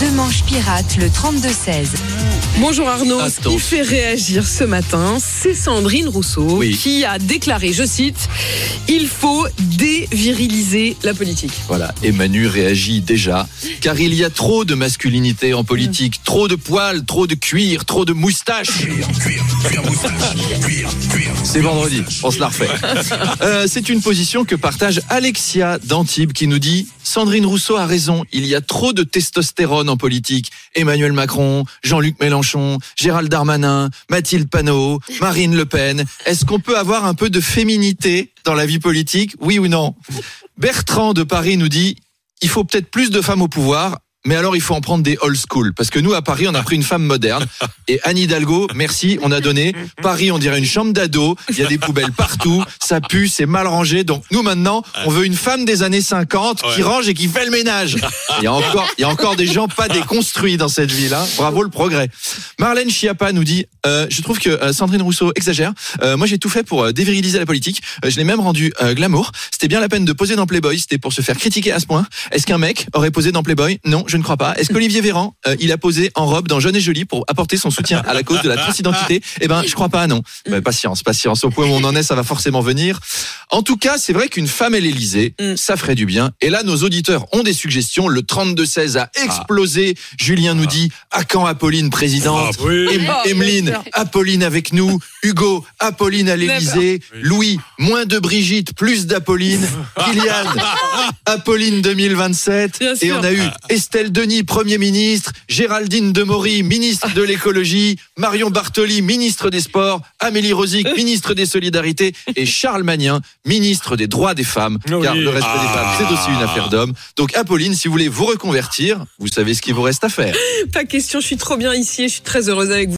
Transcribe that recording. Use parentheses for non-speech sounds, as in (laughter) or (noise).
Deux manches pirates, le 32-16. Bonjour Arnaud. Ce qui fait réagir ce matin, c'est Sandrine Rousseau Oui. qui a déclaré, je cite, Il faut déviriliser la politique. Voilà, et Manu réagit déjà, car il y a trop de masculinité en politique, trop de poils, trop de cuir, trop de moustaches. C'est vendredi, on se la refait. (laughs) Euh, c'est une position que partage Alexia d'Antibes qui nous dit Sandrine Rousseau a raison, il y a trop de testostérone en politique. Emmanuel Macron, Jean-Luc Mélenchon, Gérald Darmanin, Mathilde Panot, Marine Le Pen. Est-ce qu'on peut avoir un peu de féminité dans la vie politique? Oui ou non? Bertrand de Paris nous dit il faut peut-être plus de femmes au pouvoir. Mais alors, il faut en prendre des old school. Parce que nous, à Paris, on a pris une femme moderne. (laughs) Et Anne Hidalgo, merci, on a donné. Paris, on dirait une chambre d'ado. Il y a des poubelles partout. Ça pue, c'est mal rangé. Donc, nous, maintenant, on veut une femme des années 50 qui range et qui fait le ménage. Il y a encore, il y a encore des gens pas déconstruits dans cette ville. Hein. Bravo le progrès. Marlène Schiappa nous dit, euh, je trouve que euh, Sandrine Rousseau exagère. Euh, moi, j'ai tout fait pour déviriliser la politique. Je l'ai même rendu glamour. C'était bien la peine de poser dans Playboy. C'était pour se faire critiquer à ce point. Est-ce qu'un mec aurait posé dans Playboy? Non, je ne crois pas. Est-ce qu'Olivier Véran, euh, il a posé en robe dans Jeune et Jolie pour apporter son soutien à la cause de la transidentité Eh ben, je crois pas, non. Euh, patience, patience. Au point où on en est, ça va forcément venir. En tout cas, c'est vrai qu'une femme à l'Élysée, Mm. ça ferait du bien. Et là, nos auditeurs ont des suggestions. Le 32-16 a explosé. Julien nous dit, à quand Apolline présidente Em- Ah, Emeline. Apolline avec nous. Hugo, Apolline à l'Élysée. Louis, moins de Brigitte, plus d'Apolline. (laughs) Kylian, Apolline 2027. Bien Et sûr. on a eu Estelle Denis, Premier ministre. Géraldine Demory, ministre de l'écologie. Marion Bartoli, ministre des Sports. Amélie Rosic, ministre des Solidarités. Et Charles Magnin, ministre des Droits des femmes. Car le respect des femmes, c'est aussi une affaire d'hommes. Donc Apolline, si vous voulez vous reconvertir, vous savez ce qu'il vous reste à faire. Pas question, je suis trop bien ici et je suis très heureuse avec vous.